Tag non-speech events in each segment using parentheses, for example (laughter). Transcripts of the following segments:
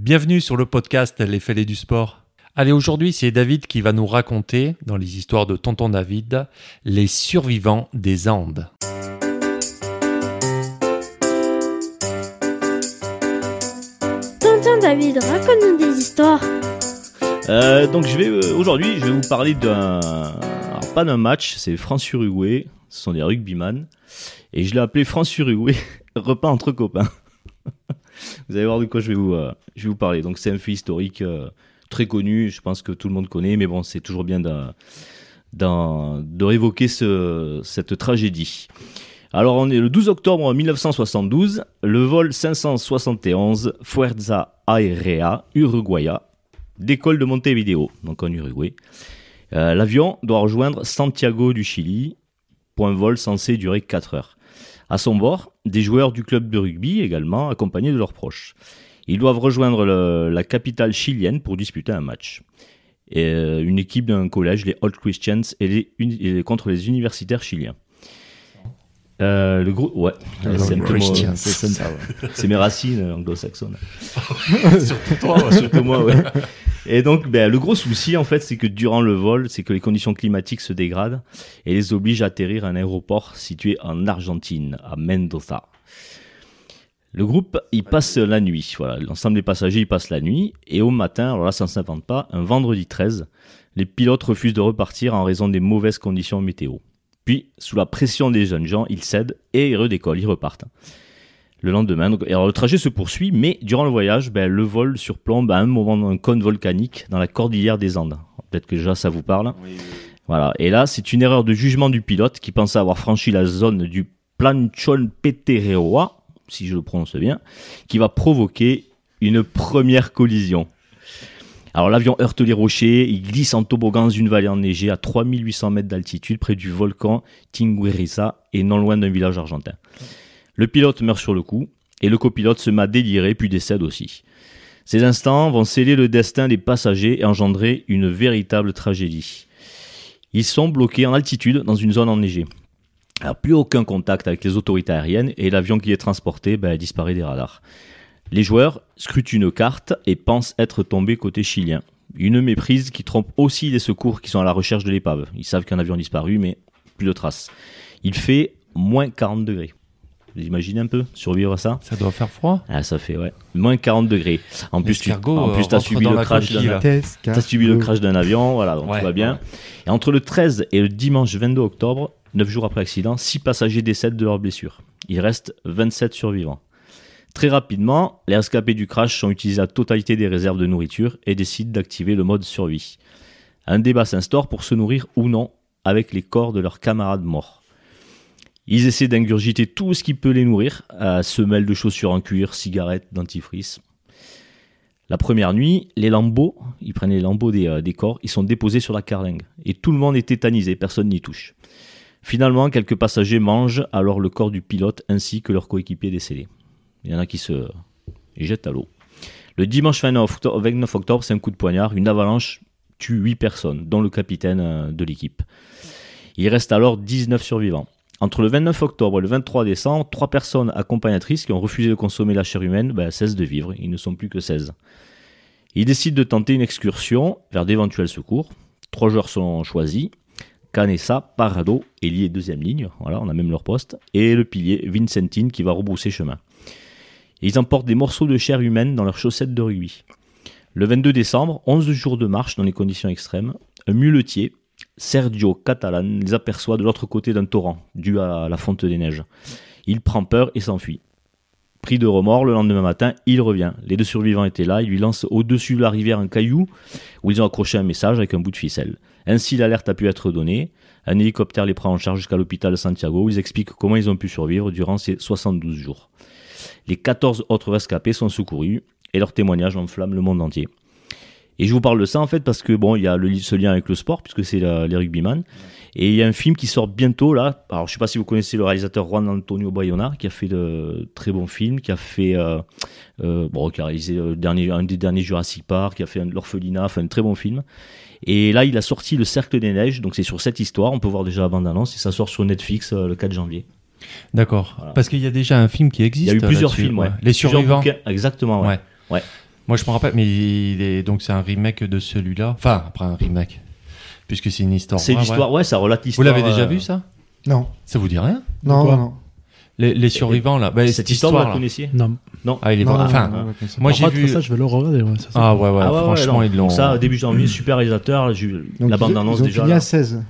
Bienvenue sur le podcast Les Fêlés du Sport. Allez, aujourd'hui, c'est David qui va nous raconter, dans les histoires de Tonton David, les survivants des Andes. Tonton David, raconte-nous des histoires. Euh, donc je vais euh, aujourd'hui, je vais vous parler d'un, alors, pas d'un match, c'est France-Uruguay. Ce sont des rugbyman et je l'ai appelé France-Uruguay (laughs) repas entre copains. Vous allez voir de quoi je vais vous, euh, je vais vous parler. Donc c'est un fait historique euh, très connu, je pense que tout le monde connaît, mais bon, c'est toujours bien de, révoquer ce, cette tragédie. Alors on est le 12 octobre 1972, le vol 571 Fuerza Aérea Uruguaya décolle de Montevideo, donc en Uruguay. Euh, L'avion doit rejoindre Santiago du Chili pour un vol censé durer 4 heures. À son bord, des joueurs du club de rugby également, accompagnés de leurs proches. Ils doivent rejoindre le- la capitale chilienne pour disputer un match. Et, euh, une équipe d'un collège, les Old Christians, et les uni- et contre les universitaires chiliens. Euh, le groupe, ouais, Les c'est ouais. Mes racines anglo-saxonnes. (laughs) Surtout toi, Surtout moi, ouais. Et donc, ben, le gros souci, en fait, c'est que durant le vol, c'est que les conditions climatiques se dégradent et les obligent à atterrir à un aéroport situé en Argentine, à Mendoza. Le groupe, il passe la nuit. Voilà, l'ensemble des passagers, ils passent la nuit. Et au matin, alors là, ça ne s'invente pas, un vendredi 13, les pilotes refusent de repartir en raison des mauvaises conditions météo. Puis, sous la pression des jeunes gens, ils cèdent et ils redécollent, ils repartent. Le lendemain, donc, alors, le trajet se poursuit, mais durant le voyage, ben, le vol surplombe à un moment un cône volcanique dans la cordillère des Andes. Peut-être que déjà ça vous parle. Voilà. Et là, c'est une erreur de jugement du pilote qui pensait avoir franchi la zone du Planchon Petereoa, si je le prononce bien, qui va provoquer une première collision. Alors l'avion heurte les rochers, il glisse en toboggan dans une vallée enneigée à 3800 mètres d'altitude près du volcan Tinguirisa et non loin d'un village argentin. Le pilote meurt sur le coup et le copilote se met à délirer puis décède aussi. Ces instants vont sceller le destin des passagers et engendrer une véritable tragédie. Ils sont bloqués en altitude dans une zone enneigée. Plus aucun contact avec les autorités aériennes et l'avion qui est transporté ben, disparaît des radars. Les joueurs scrutent une carte et pensent être tombés côté chilien. Une méprise qui trompe aussi les secours qui sont à la recherche de l'épave. Ils savent qu'un avion a disparu, mais plus de traces. Il fait moins 40 degrés. Vous imaginez un peu survivre à ça Ça doit faire froid. ah, ça fait, ouais. Moins 40 degrés. En plus, tu en euh, plus, t'as rentre subi le crash d'un là. T'as subi le crash d'un avion, voilà, donc Ouais, tout va bien. ouais. Et entre le 13 et le dimanche 22 octobre, 9 jours après l'accident, 6 passagers décèdent de leurs blessures. Il reste 27 survivants. Très rapidement, les rescapés du crash ont utilisé la totalité des réserves de nourriture et décident d'activer le mode survie. Un débat s'instaure pour se nourrir ou non avec les corps de leurs camarades morts. Ils essaient d'ingurgiter tout ce qui peut les nourrir, euh, semelles de chaussures en cuir, cigarettes, dentifrice. La première nuit, les lambeaux, ils prennent les lambeaux des, euh, des corps, ils sont déposés sur la carlingue. Et tout le monde est tétanisé, personne n'y touche. Finalement, quelques passagers mangent alors le corps du pilote ainsi que leur coéquipier décédé. Il y en a qui se jettent à l'eau. Le dimanche 29 octobre, 29 octobre, c'est un coup de poignard, une avalanche tue 8 personnes, dont le capitaine euh, de l'équipe. Il reste alors 19 survivants. Entre le 29 octobre et le 23 décembre, trois personnes accompagnatrices qui ont refusé de consommer la chair humaine ben, cessent de vivre. Ils ne sont plus que 16. Ils décident de tenter une excursion vers d'éventuels secours. Trois joueurs sont choisis. Canessa, Parado, ailier deuxième ligne, voilà, on a même leur poste, et le pilier Vincentine qui va rebrousser chemin. Ils emportent des morceaux de chair humaine dans leurs chaussettes de rugby. Le 22 décembre, 11 jours de marche dans les conditions extrêmes, un muletier, Sergio Catalan, les aperçoit de l'autre côté d'un torrent, dû à la fonte des neiges. Il prend peur et s'enfuit. Pris de remords, le lendemain matin, il revient. Les deux survivants étaient là, il lui lance au-dessus de la rivière un caillou où ils ont accroché un message avec un bout de ficelle. Ainsi, l'alerte a pu être donnée. Un hélicoptère les prend en charge jusqu'à l'hôpital de Santiago où ils expliquent comment ils ont pu survivre durant ces 72 jours. Les 14 autres rescapés sont secourus et leurs témoignages enflamment le monde entier. Et je vous parle de ça en fait parce que bon, il y a le, ce lien avec le sport puisque c'est les rugbyman. Et il y a un film qui sort bientôt là. Alors je sais pas si vous connaissez le réalisateur Juan Antonio Bayona qui a fait de très bons films, qui a fait euh, euh, bon, qui a réalisé le dernier, un des derniers Jurassic Park, qui a fait l'orphelinat, enfin un très bon film. Et là, il a sorti Le Cercle des Neiges, donc c'est sur cette histoire. On peut voir déjà la bande-annonce et ça sort sur Netflix euh, le 4 janvier. D'accord. Voilà. Parce qu'il y a déjà un film qui Il existe. y a eu plusieurs films, ouais. Les survivants. bouquins, exactement, ouais. Ouais. Ouais. Moi, je me rappelle, mais il est donc c'est un remake de celui-là. Enfin, après un remake, puisque c'est une histoire. C'est vraie, l'histoire, ouais. ça relate ouais. Vous l'histoire. l'avez déjà euh, vu ça? Non, Ça vous dit rien? Non, quoi non, non. les, les survivants là. Bah, Cette histoire, vous la connaissiez? Non. Ah, il est Non, non, Enfin, non, non, non, moi j'ai vu. ça, je vais le regarder. Ouais, ça. Ah ouais, ouais. Ah ouais, ouais, franchement, non. ils l'ont. Ça, début janvier, super réalisateur. j'ai eu Donc, la ils- ont déjà. fini à 16.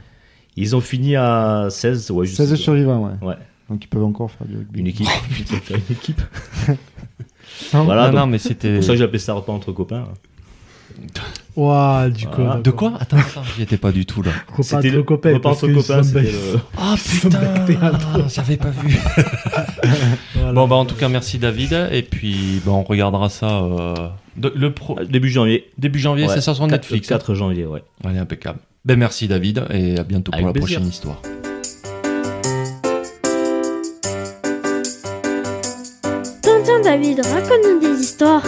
Ils ont fini à 16, ouais, je 16 sais. survivants, ouais. Ouais. Donc ils peuvent encore faire du rugby. Une équipe. (laughs) Une équipe. (laughs) Non, Voilà, non, donc, non, mais c'était. C'est pour ça que j'appelais ça repas entre copains. Ouah, du coup. Voilà. Ah, De quoi? Attends, attends, j'y étais pas du tout là. Repas C'était entre le copains. repas entre copains, c'était le... Ah (laughs) entre j'avais pas vu. Voilà. Bon bah en tout cas merci David et puis bah, on regardera ça euh, de- le pro Début janvier. début janvier Ouais. c'est ça sur 4 Netflix. hein 4 janvier, ouais. Allez impeccable. Ben merci David et à bientôt pour la plaisir. prochaine histoire. David, raconte-nous des histoires.